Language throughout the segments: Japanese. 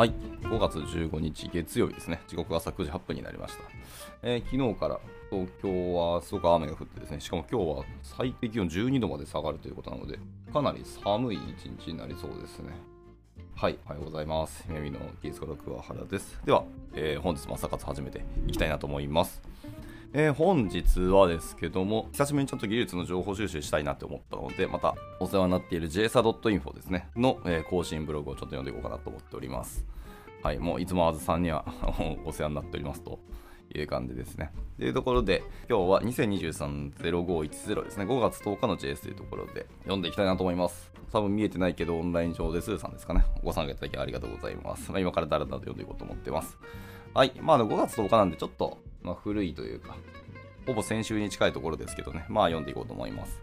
はい、5月15日月曜日ですね。時刻は朝9時8分になりました。えー昨日から東京はすごく雨が降ってですね、しかも今日は最低気温12度まで下がるということなので、かなり寒い一日になりそうですね。はい、おはようございます。姫美の技術家の桑原です。では、えー本日も朝活始めていきたいなと思います。えー本日はですけども、久しぶりにちょっと技術の情報収集したいなって思ったので、またお世話になっている jsa.info ですね、の、えー更新ブログをちょっと読んでいこうかなと思っております。はい、もういつもあずさんにはお世話になっておりますという感じですね。というところで、今日は2023-0510ですね、5月10日の JS というところで読んでいきたいなと思います。多分見えてないけど、オンライン上でスーさんですかね、ご参加いただきありがとうございます。まあ、今からだらだらと読んでいこうと思ってます。はい、まあ、5月10日なんでちょっと、まあ、古いというか、ほぼ先週に近いところですけどね、まあ読んでいこうと思います。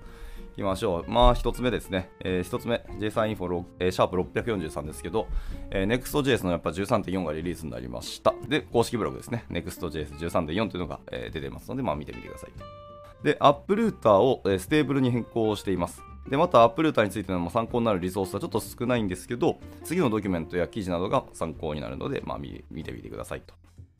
いきましょう。まあ一つ目ですね。えー一つ目、JSON インフォ、えーシャープ643ですけど、えー Next.js のやっぱ13.4がリリースになりました。で、公式ブログですね。Next.js13.4 というのが、えー出てますので、まあ見てみてください。で、 App Router を、えー stable に変更しています。で、また App Router についての参考になるリソースはちょっと少ないんですけど、次のドキュメントや記事などが参考になるので、まあ見見てみてくださいと。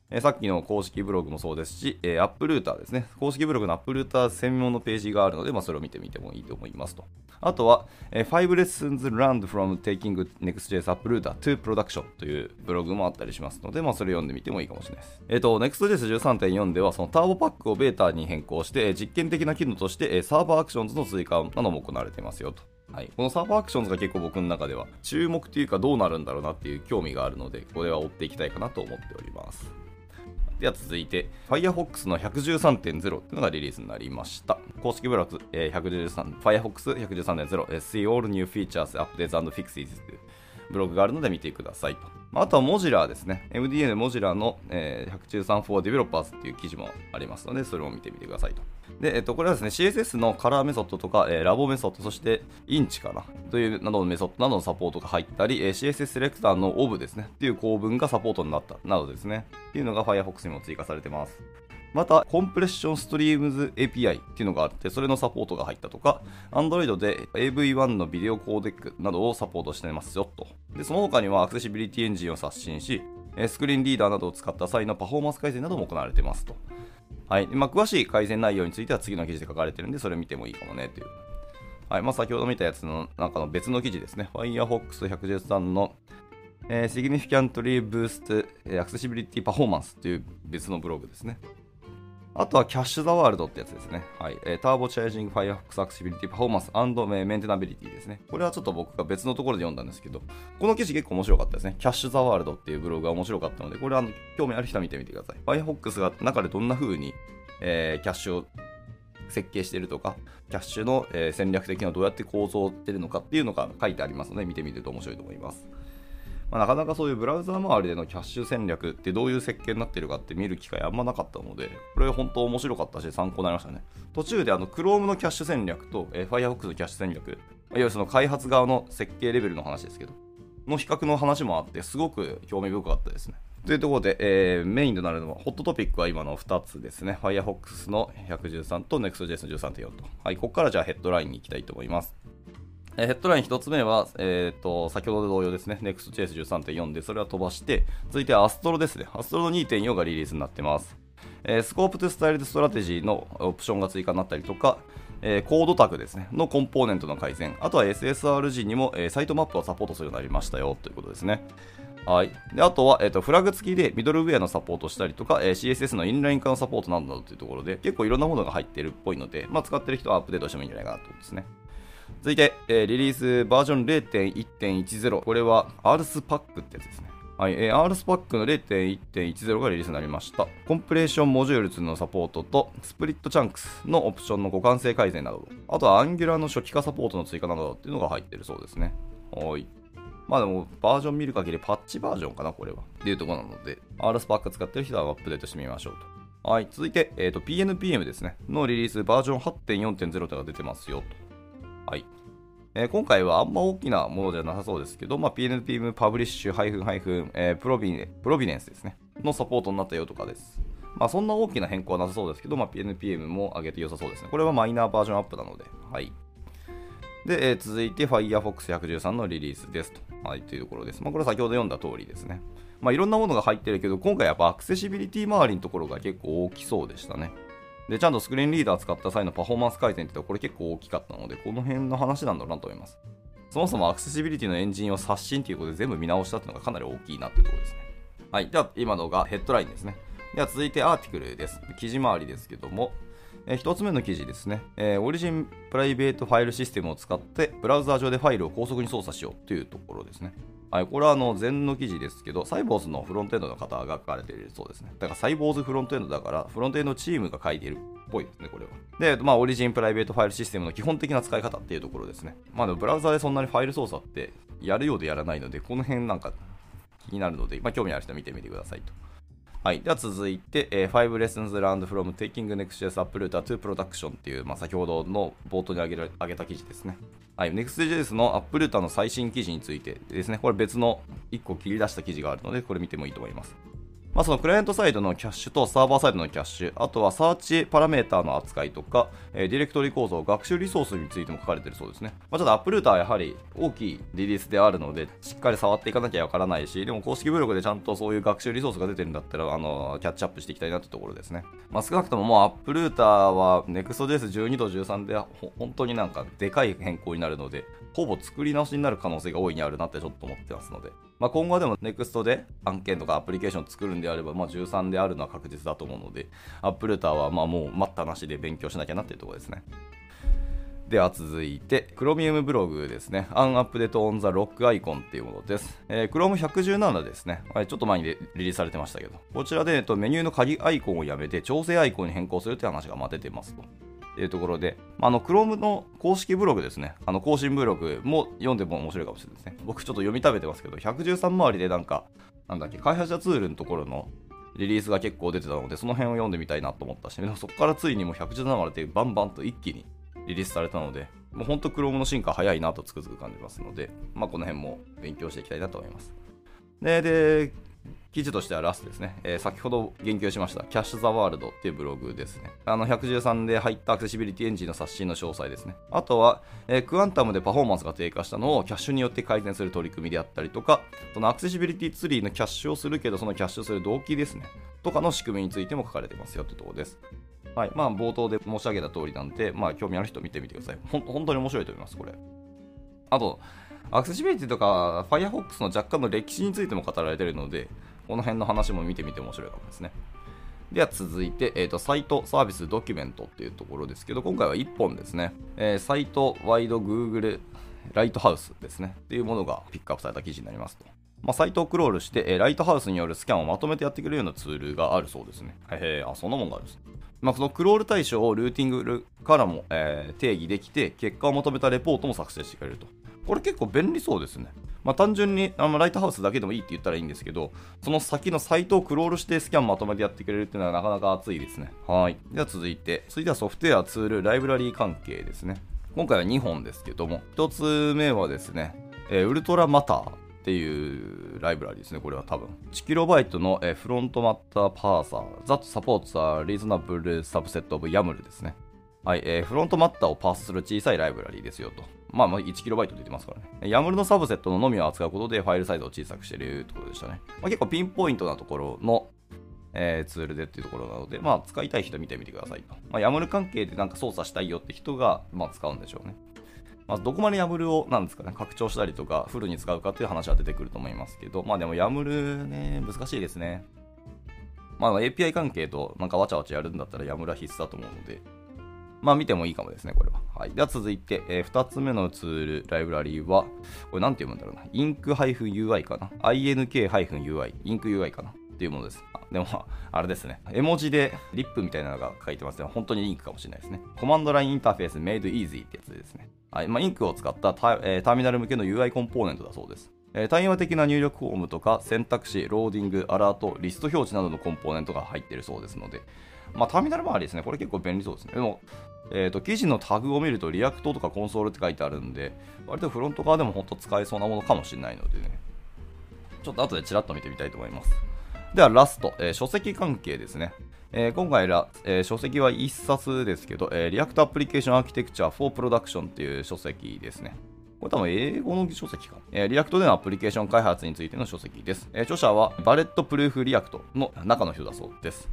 えさっきの公式ブログもそうですし、えー、 App Router ですね。公式ブログの App Router 専門のページがあるので、まあ、それを見てみてもいいと思いますと。あとは、えー、5 lessons learned from taking Next.js App Router to production というブログもあったりしますので、まあ、それ読んでみてもいいかもしれないです。えっ、と、Next.js13.4 では、その Turbopack をベータに変更して、実験的な機能として、サーバーアクションズの追加なども行われていますよと。はい、このサーバーアクションズが結構僕の中では注目というかどうなるんだろうなっていう興味があるので、これは追っていきたいかなと思っております。では続いて、Firefox の113.0っていうのがリリースになりました。公式ブログ、えー113 Firefox 113.0、See all new features, updates and fixes というブログがあるので見てくださいと。あとはモジラーですね。MDN モジラーの、えー113 for developers っていう記事もありますので、それを見てみてくださいと。で、えっと、これはですね、CSS のカラーメソッドとか、えーラボメソッド、そしてインチかなというなどのメソッドなどのサポートが入ったり、えー CSS セレクターのオブですね、っていう構文がサポートになったなどですね、っていうのが Firefox にも追加されてます。また、コンプレッションストリームズ API っていうのがあって、それのサポートが入ったとか、Android で AV1 のビデオコーデックなどをサポートしてますよと。で、その他にはアクセシビリティエンジンを刷新し、スクリーンリーダーなどを使った際のパフォーマンス改善なども行われてますと。はい。まあ、詳しい改善内容については次の記事で書かれてるんで、それ見てもいいかもねという。はい。まあ、先ほど見たやつの中の別の記事ですね。Firefox 113の、えー Significantly Boost Accessibility Performance という別のブログですね。あとは Cache the World ってやつですね。はい。えー、 Turbocharging Firefox Accessibility Performance Maintainability ですね。これはちょっと僕が別のところで読んだんですけど、この記事結構面白かったですね。 Cache the World っていうブログが面白かったので、これはあの興味ある人は見てみてください。Firefox が中でどんな風に、えーキャッシュを設計してるとか、キャッシュの、えー戦略的にはどうやって構造してるのかっていうのが書いてありますので、見てみると面白いと思います。まあ、なかなかそういうブラウザ周りでのキャッシュ戦略ってどういう設計になってるかって見る機会あんまなかったので、これ本当面白かったし参考になりましたね。途中であの Chrome のキャッシュ戦略と、えー Firefox のキャッシュ戦略、いわゆるその開発側の設計レベルの話ですけど、の比較の話もあって、すごく興味深かったですね。というところで、えーメインとなるのは、ホットトピックは今の2つですね。Firefox の113と Next.js の13.4と。はい、ここからじゃあヘッドラインに行きたいと思います。えヘッドライン1つ目は、えー、と先ほど同様ですね、Next.js13.4 で、それは飛ばして、続いてアストロですね。アストロの2.4がリリースになってます。えー、 Scoped Style Strategy のオプションが追加になったりとか、えーコードタグですね、のコンポーネントの改善、あとは SSR にも、えーサイトマップをサポートするようになりましたよということですね。はい、であとは、えーと、フラグ付きでミドルウェアのサポートしたりとか、えー CSS のインライン化のサポートなどなどというところで、結構いろんなものが入っているっぽいので、まあ、使ってる人はアップデートしてもいいんじゃないかなということですね。続いて、えーリリースバージョン0.1.10。これは Rspack ってやつですね。はい、えー RSPAC の0.1.10がリリースになりました。コンプレーションモジュール2のサポートと、スプリットチャンクスのオプションの互換性改善など、あとは Angular の初期化サポートの追加などっていうのが入ってるそうですね。はい。まあでも、バージョン見る限りパッチバージョンかな、これは。っていうところなので、RSPAC 使ってる人はアップデートしてみましょうと。はい、続いて、えー、と PNPM ですね。のリリースバージョン8.4.0というのが出てますよと。はい。えー今回はあんま大きなものじゃなさそうですけど、まあ、PNPM パブリッシュハイフンハイフン、えープロビプロビネンスですね。のサポートになったよとかです。まあ、そんな大きな変更はなさそうですけど、まあ、PNPM も上げて良さそうですね。これはマイナーバージョンアップなので。はい。で、えー続いて Firefox 113のリリースですと。はい、というところです。まあ、これは先ほど読んだ通りですね。まあ、いろんなものが入ってるけど、今回やっぱアクセシビリティ周りのところが結構大きそうでしたね。で、ちゃんとスクリーンリーダー使った際のパフォーマンス改善ってこれ結構大きかったので、この辺の話なんだろうなと思います。そもそもアクセシビリティのエンジンを刷新ということで全部見直したっていうのがかなり大きいなっていうところですね。はい。では、今のがヘッドラインですね。では、続いてアーティクルです。記事周りですけども、え、1つ目の記事ですね、えー、オリジンプライベートファイルシステムを使ってブラウザー上でファイルを高速に操作しようというところですね。はい、これはあの前の記事ですけど、サイボーズのフロントエンドの方が書かれているそうですね。だからサイボーズフロントエンドだから、フロントエンドチームが書いているっぽいですね、これは。で、まあ、オリジンプライベートファイルシステムの基本的な使い方っていうところですね。まあ、でもブラウザでそんなにファイル操作ってやるようでやらないので、この辺なんか気になるので、まあ、興味ある人は見てみてくださいと。はい。では続いて、えー、5 lessons learned from taking Next.js Uprooter to production っていう、まあ、先ほどの冒頭に挙げ挙げた記事ですね。はい。Next.js の Uprooter の最新記事についてですね、これ別の1個切り出した記事があるので、これ見てもいいと思います。まあ、そのクライアントサイドのキャッシュとサーバーサイドのキャッシュ、あとはサーチパラメーターの扱いとか、えー、ディレクトリ構造、学習リソースについても書かれているそうですね。まあ、ちょっとアップルーターはやはり大きいリリースであるので、しっかり触っていかなきゃわからないし、でも公式ブログでちゃんとそういう学習リソースが出てるんだったら、あのキャッチアップしていきたいなってところですね。まあ、少なくとももうアップルーターは NEXTJS12 と13で本当になんかでかい変更になるので、ほぼ作り直しになる可能性が大いにあるなってちょっと思ってますので、まあ、今後はでも NEXT で案件とかアプリケーションを作るんでであれば、まあ、13であるのは確実だと思うので、アップルターはまあもう待ったなしで勉強しなきゃなっていうところですね。では続いて、Chromium ブログですね。Unupdate on the Lock Icon っていうものです。えー、Chrome117 ですね、はい。ちょっと前にリリースされてましたけど、こちらで、えっと、メニューの鍵アイコンをやめて調整アイコンに変更するって話がま出てますと。いうところで、あの、Chrome の公式ブログですね。あの、更新ブログも読んでも面白いかもしれないですね。僕ちょっと読み食べてますけど、113周りでなんか、なんだっけ、開発者ツールのところのリリースが結構出てたので、その辺を読んでみたいなと思ったし、でもそこからついにもう117までバンバンと一気にリリースされたので、もう本当 Chrome の進化早いなとつくづく感じますので、まあ、この辺も勉強していきたいなと思います。で、で記事としてはラストですね、えー、先ほど言及しました、キャッシュ・ザ・ワールドっていうブログですね。あの113で入ったアクセシビリティエンジンの刷新の詳細ですね。あとは、えー、クアンタムでパフォーマンスが低下したのをキャッシュによって改善する取り組みであったりとか、そのアクセシビリティツリーのキャッシュをするけど、そのキャッシュする動機ですね。とかの仕組みについても書かれてますよってところです。はい。まあ、冒頭で申し上げた通りなんで、まあ、興味ある人見てみてください。ほん本当に面白いと思います、これ。あと、アクセシビリティとか Firefox の若干の歴史についても語られているので、この辺の話も見てみて面白いかもですね。では続いて、えーと、サイト、サービス、ドキュメントっていうところですけど、今回は1本ですね。えー、サイト、ワイド、Google、ライトハウスですね。っていうものがピックアップされた記事になりますと。まあ、サイトをクロールして、えー、ライトハウスによるスキャンをまとめてやってくれるようなツールがあるそうですね。へえ、あ、そんなもんがあるんです。まあ、そのクロール対象をルーティングからも、えー、定義できて、結果を求めたレポートも作成してくれると。これ結構便利そうですね。まあ、単純にあのライトハウスだけでもいいって言ったらいいんですけど、その先のサイトをクロールしてスキャンまとめてやってくれるっていうのはなかなか熱いですね。はい。では続いて、続いてはソフトウェア、ツール、ライブラリー関係ですね。今回は2本ですけども、1つ目はですね、えー、ウルトラマターっていうライブラリですね、これは多分。1KB の、えー、フロントマッターパーサー、That supports a reasonable subset of YAML ですね。はい、えー、フロントマッターをパースする小さいライブラリーですよと。まあ、まあ 1KB 出てますからね。YAML のサブセットののみを扱うことでファイルサイズを小さくしているってことでしたね。まあ、結構ピンポイントなところの、えー、ツールでっていうところなので、まあ、使いたい人見てみてくださいと。まあ、YAML 関係でなんか操作したいよって人が、まあ、使うんでしょうね。まあ、どこまで YAML をなんですかね、拡張したりとか、フルに使うかっていう話は出てくると思いますけど、まあでも YAML ね、難しいですね。まあ API 関係となんかわちゃわちゃやるんだったら YAML は必須だと思うので、まあ見てもいいかもですね、これは。はい。では続いて、えー、2つ目のツール、ライブラリーは、これなんて読むんだろうな。ink-ui かな。ink-ui、ink-ui かな。っていうものです。でも、あれですね。絵文字でリップみたいなのが書いてますね。本当に Ink かもしれないですね。 Command line interface made easy ってやつですね。はいまあ、 Ink を使ったタ,、えー、ターミナル向けの UI コンポーネントだそうです。え、対話的な入力フォームとか選択肢、ローディング、アラート、リスト表示などのコンポーネントが入っているそうですので、まあ、ターミナル周りですね。これ結構便利そうですね。でも、えーと、記事のタグを見ると React とかコンソールって書いてあるんで、割とフロント側でも本当使えそうなものかもしれないのでね、ちょっと後でちらっと見てみたいと思います。ではラスト、えー、書籍関係ですね。えー、今回ら、えー、書籍は1冊ですけど、えー、React Application Architecture for Production っていう書籍ですね。これ多分英語の書籍か。えー、 React でのアプリケーション開発についての書籍です。えー、著者は Bulletproof React の中の人だそうです。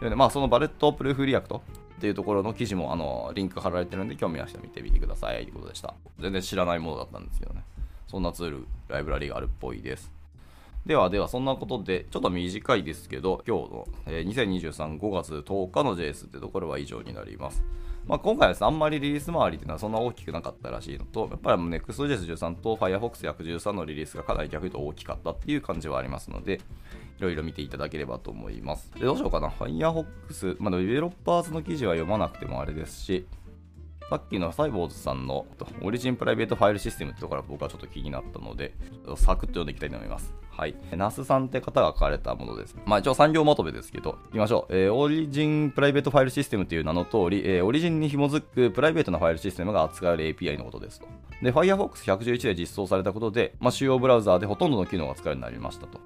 でね、まあ、その Bulletproof React っていうところの記事もあのリンク貼られてるんで興味ある人見てみてくださいということでした。全然知らないものだったんですけどね。そんなツール、ライブラリがあるっぽいです。ではでは、そんなことで、ちょっと短いですけど、今日の、え、2023 5月10日の JS ってところは以上になります。まあ、今回はですね、あんまりリリース周りっていうのはそんな大きくなかったらしいのと、やっぱり Next.js13 と Firefox113 のリリースがかなり逆に言うと大きかったっていう感じはありますので、いろいろ見ていただければと思います。で、どうしようかな。Firefox、まあ、 Developers の記事は読まなくてもあれですし、さっきのサイボウズさんの Origin Private File System ってところから僕はちょっと気になったので、サクッと読んでいきたいと思います。はい。ナスさんって方が書かれたものです。まあ一応3行まとめですけど、行きましょう。えー、 Origin Private File System という名の通り、えー、 Origin に紐づくプライベートなファイルシステムが扱える API のことですと。で、Firefox111 で実装されたことで、まあ、主要ブラウザーでほとんどの機能が使えるようになりましたと。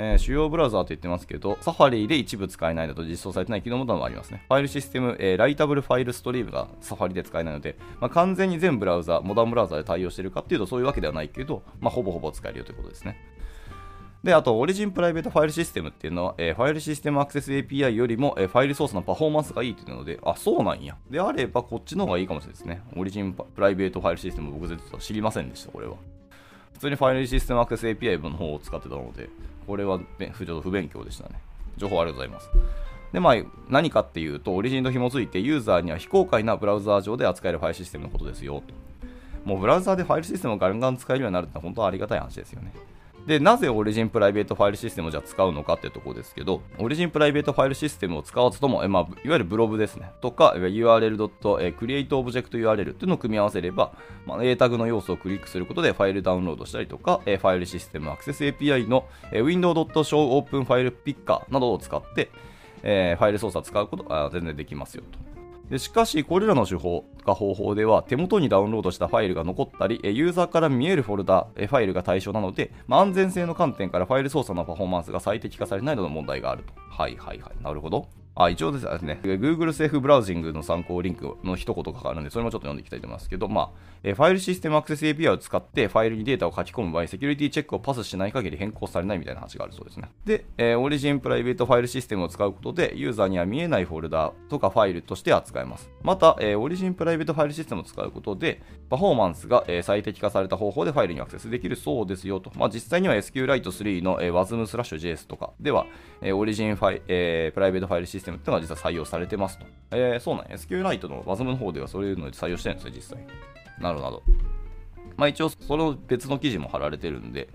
えー、主要ブラウザーと言ってますけど、サファリで一部使えないなど実装されてない機能もありますね。ファイルシステム、えー、ライタブルファイルストリームがサファリで使えないので、まあ、完全に全ブラウザー、モダンブラウザーで対応してるかっていうとそういうわけではないけど、まあ、ほぼほぼ使えるよということですね。で、あと、オリジンプライベートファイルシステムっていうのは、えー、ファイルシステムアクセス API よりも、えー、ファイルソースのパフォーマンスがいいっていうので、あ、そうなんや。であれば、こっちの方がいいかもしれないですね。オリジンプライベートファイルシステム、僕知りませんでした、これは。普通にファイルシステムアクセス API の方を使ってたので、これはちょっと不勉強でしたね。情報ありがとうございます。で、まあ、何かっていうと、オリジンと紐付いて、ユーザーには非公開なブラウザー上で扱えるファイルシステムのことですよ。もうブラウザーでファイルシステムをガンガン使えるようになるってのは本当はありがたい話ですよね。で、なぜオリジンプライベートファイルシステムをじゃあ使うのかっていうとこですけど、オリジンプライベートファイルシステムを使わずとも、えまあ、いわゆるブログですね、とか、URL.createObjectWRL っていうのを組み合わせれば、まあ、A タグの要素をクリックすることでファイルダウンロードしたりとか、ファイルシステムアクセス API の window.showOpenFilePicker などを使って、えー、ファイル操作を使うことは全然できますよと。でしかし、これらの手法か方法では、手元にダウンロードしたファイルが残ったり、ユーザーから見えるフォルダ、ファイルが対象なので、まあ、安全性の観点からファイル操作のパフォーマンスが最適化されないなどの問題があると。はいはいはい。なるほど。あ、一応ですね、Google セーフブラウジングの参考リンクの一言があるんで、それもちょっと読んでいきたいと思いますけど、まあ、え File System Access API を使ってファイルにデータを書き込む場合、セキュリティチェックをパスしない限り変更されないみたいな話があるそうですね。で、えー、 Origin Private File System を使うことで、ユーザーには見えないフォルダとかファイルとして扱えます。また、えー、 Origin Private File System を使うことで、パフォーマンスが、えー、最適化された方法でファイルにアクセスできるそうですよと。まあ、実際には SQLite3 の、えー、WASM スラッシュ JS とかでは、えー、 Origin Fi、えー、 Private File System っていうのが実は採用されてますと。えー、そうなんや SQLite の WASM の方ではそういうので採用してるんですよ、実際。なるほど。まあ一応、その別の記事も貼られてるんで、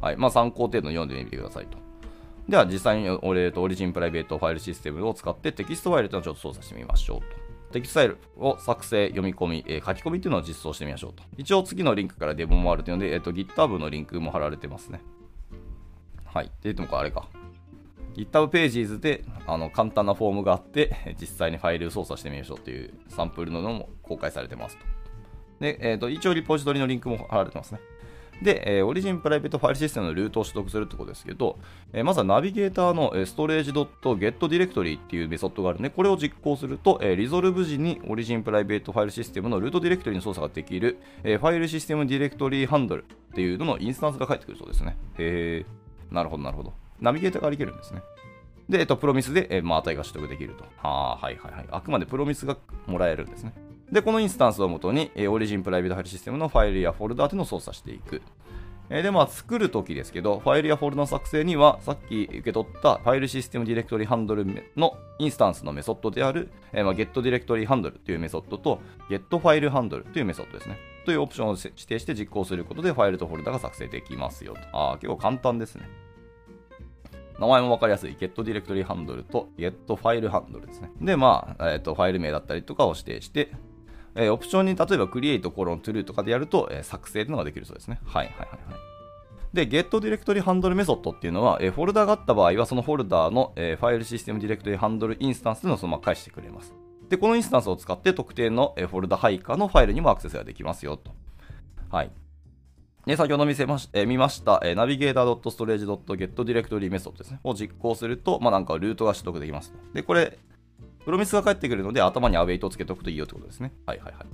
はい。まあ参考程度読んでみてくださいと。では実際に俺と Origin Private File System を使ってテキストファイルというのをちょっと操作してみましょうと。テキストファイルを作成、読み込み、えー、書き込みというのを実装してみましょうと。一応次のリンクからデモもあるというので、えっ、ー、と GitHub のリンクも貼られてますね。はい。って言ってもこれあれか。GitHub Pages であの簡単なフォームがあって、実際にファイル操作してみましょうというサンプルのも公開されてますと。で、えーと、一応リポジトリのリンクも貼られてますね。で、えー、 Origin Private File System のルートを取得するってことですけど、えー、まずはナビゲーターの storage.getDirectory っていうメソッドがあるので、これを実行すると、えー、 resolve 時に Origin Private File System のルートディレクトリの操作ができる、えー、 FileSystemDirectoryHandle っていうののインスタンスが返ってくるそうですね。へー、なるほど、なるほど。ナビゲーターができるんですね。で、えっと、 Promise で、えー、まあ、値が取得できると。はあ、はいはいはい。あくまで Promise がもらえるんですね。で、このインスタンスをもとに、えー、 Origin Private File System のファイルやフォルダーというのを操作していく。えー、で、まあ、作るときですけど、ファイルやフォルダの作成には、さっき受け取った FileSystemDirectoryHandle のインスタンスのメソッドである、えーまあ、get ディレクトリハンドルというメソッドと、get ファイルハンドルというメソッドですね。というオプションを指定して実行することで、ファイルとフォルダが作成できますよと。ああ、結構簡単ですね。名前もわかりやすい Get Directory Handle と Get File Handle ですね。で、まあ、えっ、ー、と、ファイル名だったりとかを指定して、えー、オプションに例えば Create コロン True とかでやると、えー、作成というのができるそうですね。はいはいはいはい。で、Get Directory Handle メソッドっていうのは、えー、フォルダがあった場合は、そのフォルダの、えー、 FileSystemDirectoryHandle インスタンスというのをそのまま返してくれます。で、このインスタンスを使って特定の、えー、フォルダ配下のファイルにもアクセスができますよと。はい。で、先ほど見せまし、えー、見ました、えー、navigator.storage.getDirectory メソッドですね。を実行すると、まあ、なんかルートが取得できます。で、これ、Promise が返ってくるので、頭に await をつけておくといいよってことですね。はいはいはい。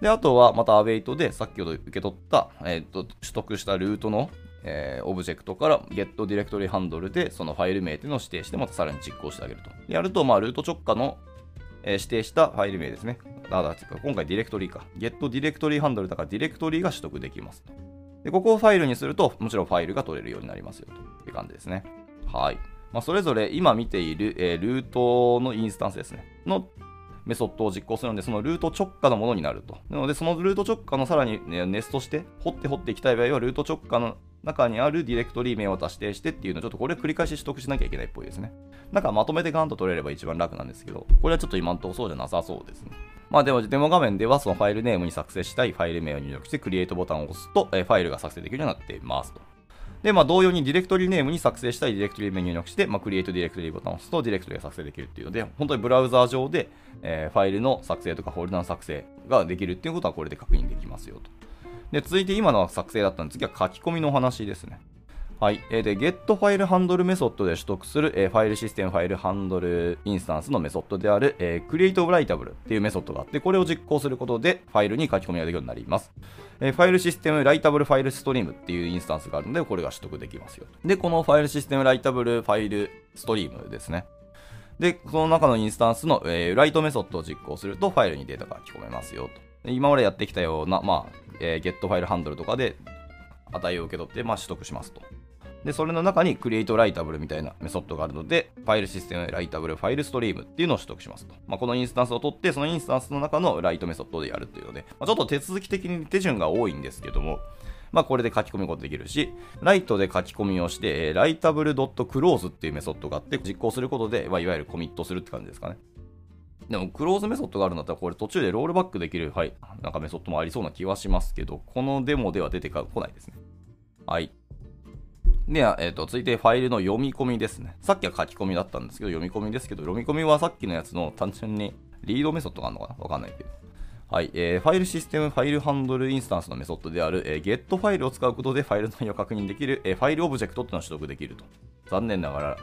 で、あとはまた Await でさっきほど受け取った、えーと、取得したルートの、えー、オブジェクトから GetDirectoryHandle でそのファイル名っていうのを指定してまたさらに実行してあげると。やると、まあ、ルート直下の、え、指定したファイル名ですね。あだ今回ディレクトリか。get ディレクトリーハンドルだからディレクトリーが取得できますと。で、ここをファイルにすると、もちろんファイルが取れるようになりますよという感じですね。はい。まあ、それぞれ今見ている、えー、ルートのインスタンスですね。のメソッドを実行するので、そのルート直下のものになると。なので、そのルート直下のさらに、ね、ネストして、掘って掘っていきたい場合は、ルート直下の中にあるディレクトリ名を指定してっていうのをちょっとこれ繰り返し取得しなきゃいけないっぽいですね。なんかまとめてガンと取れれば一番楽なんですけど、これはちょっと今んとこそうじゃなさそうですね。まあでもデモ画面ではそのファイルネームに作成したいファイル名を入力してクリエイトボタンを押すと、えファイルが作成できるようになっていますと。で、まあ、同様にディレクトリネームに作成したいディレクトリメニュー入力して、まあ、クリエイトディレクトリボタンを押すとディレクトリが作成できるっていうので、本当にブラウザー上で、えー、ファイルの作成とかフォルダの作成ができるっていうことはこれで確認できますよと。で、続いて今のは作成だったんで、次は書き込みのお話ですね。はい。えー、で、getFileHandle メソッドで取得する、えー、 FileSystemFileHandle インスタンスのメソッドである、えー、CreateWritable っていうメソッドがあって、これを実行することでファイルに書き込みができるようになります。えー、 FileSystemWritableFileStream っていうインスタンスがあるので、これが取得できますよ。で、この FileSystemWritableFileStream ですね。で、その中のインスタンスの、えー、 write メソッドを実行すると、ファイルにデータが書き込めますよと。今までやってきたような、まあ、えー、getFileHandle とかで値を受け取って、まあ、取得しますと。で、それの中に Create Writable みたいなメソッドがあるので、ファイルシステム Writable ファイルストリームっていうのを取得しますと。まあ、このインスタンスを取って、そのインスタンスの中の write メソッドでやるっていうので、まあ、ちょっと手続き的に手順が多いんですけども、まあ、これで書き込むことできるし、ライトで書き込みをして、ライタブル .close っていうメソッドがあって、実行することで、まあ、いわゆるコミットするって感じですかね。でも、クローズメソッドがあるんだったら、これ途中でロールバックできる、はい、なんかメソッドもありそうな気はしますけど、このデモでは出てこないですね。はい。では、えっ、ー、と、続いてファイルの読み込みですね。さっきは書き込みだったんですけど、読み込みですけど、読み込みはさっきのやつの単純にリードメソッドがあるのかな？わかんないけど。はい、えー、 FileSystemFileHandle インスタンスのメソッドである、えー、get ファイルを使うことでファイル内容を確認できる、えー、ファイルオブジェクトっていうのを取得できると。残念ながら、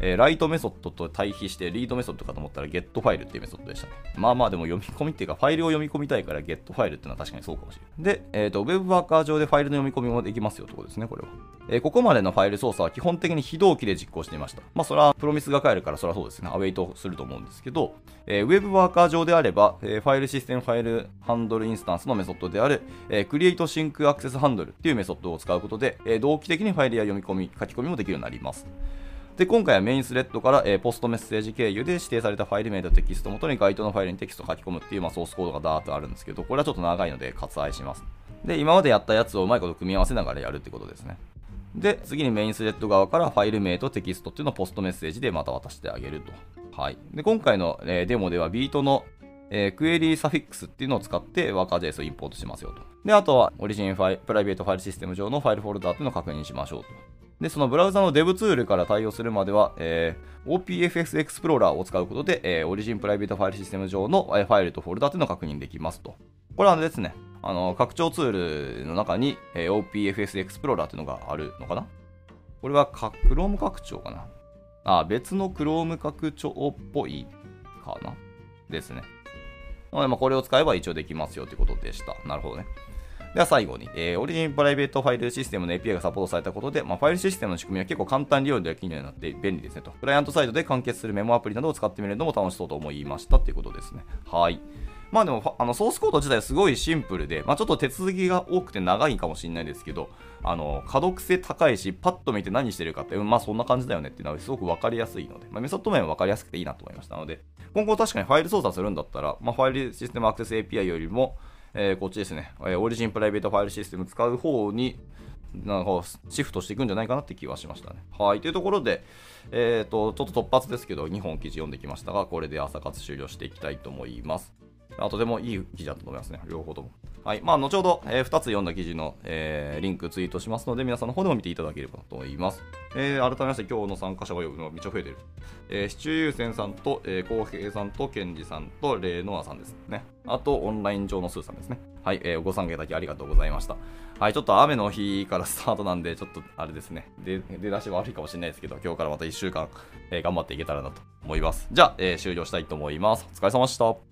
えー、 write メソッドと対比して read メソッドかと思ったら get ファイルっていうメソッドでしたね。まあまあでも読み込みっていうかファイルを読み込みたいから get ファイルっていうのは確かにそうかもしれない。で、えっ、ー、と、 Web Worker 上でファイルの読み込みもできますよってことですね、これは。えー、ここまでのファイル操作は基本的に非同期で実行していました。まあそれは Promise が返るからそれはそうですね、 await すると思うんですけど、えー、 Web Worker 上であれば、えー、 FileSystemFileHandle インスタンスのメソッドである、えー、Create Sync Access Handle っていうメソッドを使うことで、えー、同期的にファイルや読み込み、書き込みもできるようになります。で、今回はメインスレッドから、えー、 postMessage 経由で指定されたファイル名とテキストをもとに該当のファイルにテキストを書き込むっていう、まあ、ソースコードがダーッとあるんですけど、これはちょっと長いので割愛します。で、今までやったやつをうまいこと組み合わせながらやるってことですね。で、次にメインスレッド側からファイル名とテキストっていうのを postMessage でまた渡してあげると。はい。で、今回の、えー、デモでは Vite のえー、 query suffix っていうのを使ってワーカー JS をインポートしますよと。で、あとは Origin ファイ Private File System 上のファイルフォルダーっていうのを確認しましょうと。で、そのブラウザの Dev ツールから対応するまでは、えー、OPFS Explorer を使うことで、えー、 Origin Private File System 上のファイルとフォルダというのを確認できますと。これはですね、あの、拡張ツールの中に、えー、OPFS Explorer というのがあるのかな？これは Chrome 拡張かな？あ、別の Chrome 拡張っぽいかな？ですね。なので、まあ、これを使えば一応できますよということでした。なるほどね。では最後に、えー、オリジンプライベートファイルシステムの API がサポートされたことで、まあ、ファイルシステムの仕組みは結構簡単に利用できるようになって便利ですねと。クライアントサイドで完結するメモアプリなどを使ってみるのも楽しそうと思いましたっていうことですね。はい。まあでも、あのソースコード自体はすごいシンプルで、まあ、ちょっと手続きが多くて長いかもしれないですけど、あの、可読性高いし、パッと見て何してるかって、まあそんな感じだよねっていうのはすごくわかりやすいので、まあ、メソッド面はわかりやすくていいなと思いましたので、今後確かにファイル操作するんだったら、まあ、ファイルシステムアクセス API よりも、えー、こっちですね、えー、オリジンプライベートファイルシステム使う方に、なんかシフトしていくんじゃないかなって気はしましたね。はい。というところで、えっ、ー、と、ちょっと突発ですけど、2本記事読んできましたが、これで朝活終了していきたいと思います。あとてもいい記事だったと思いますね。両方とも。はい。まあ、後ほど、えー、2つ読んだ記事の、えー、リンクツイートしますので、皆さんの方でも見ていただければと思います。えー、改めまして、今日の参加者が呼ぶのがめっちゃ増えてる。えー、シチューユーセンさんと、えー、コウヘイさんと、ケンジさんと、レイノアさんですね。あと、オンライン上のスーさんですね。はい。えー、ご参加いただきありがとうございました。はい。ちょっと雨の日からスタートなんで、ちょっとあれですね。で出だし悪いかもしれないですけど、今日からまた1週間、えー、頑張っていけたらなと思います。じゃあ、えー、終了したいと思います。お疲れ様でした。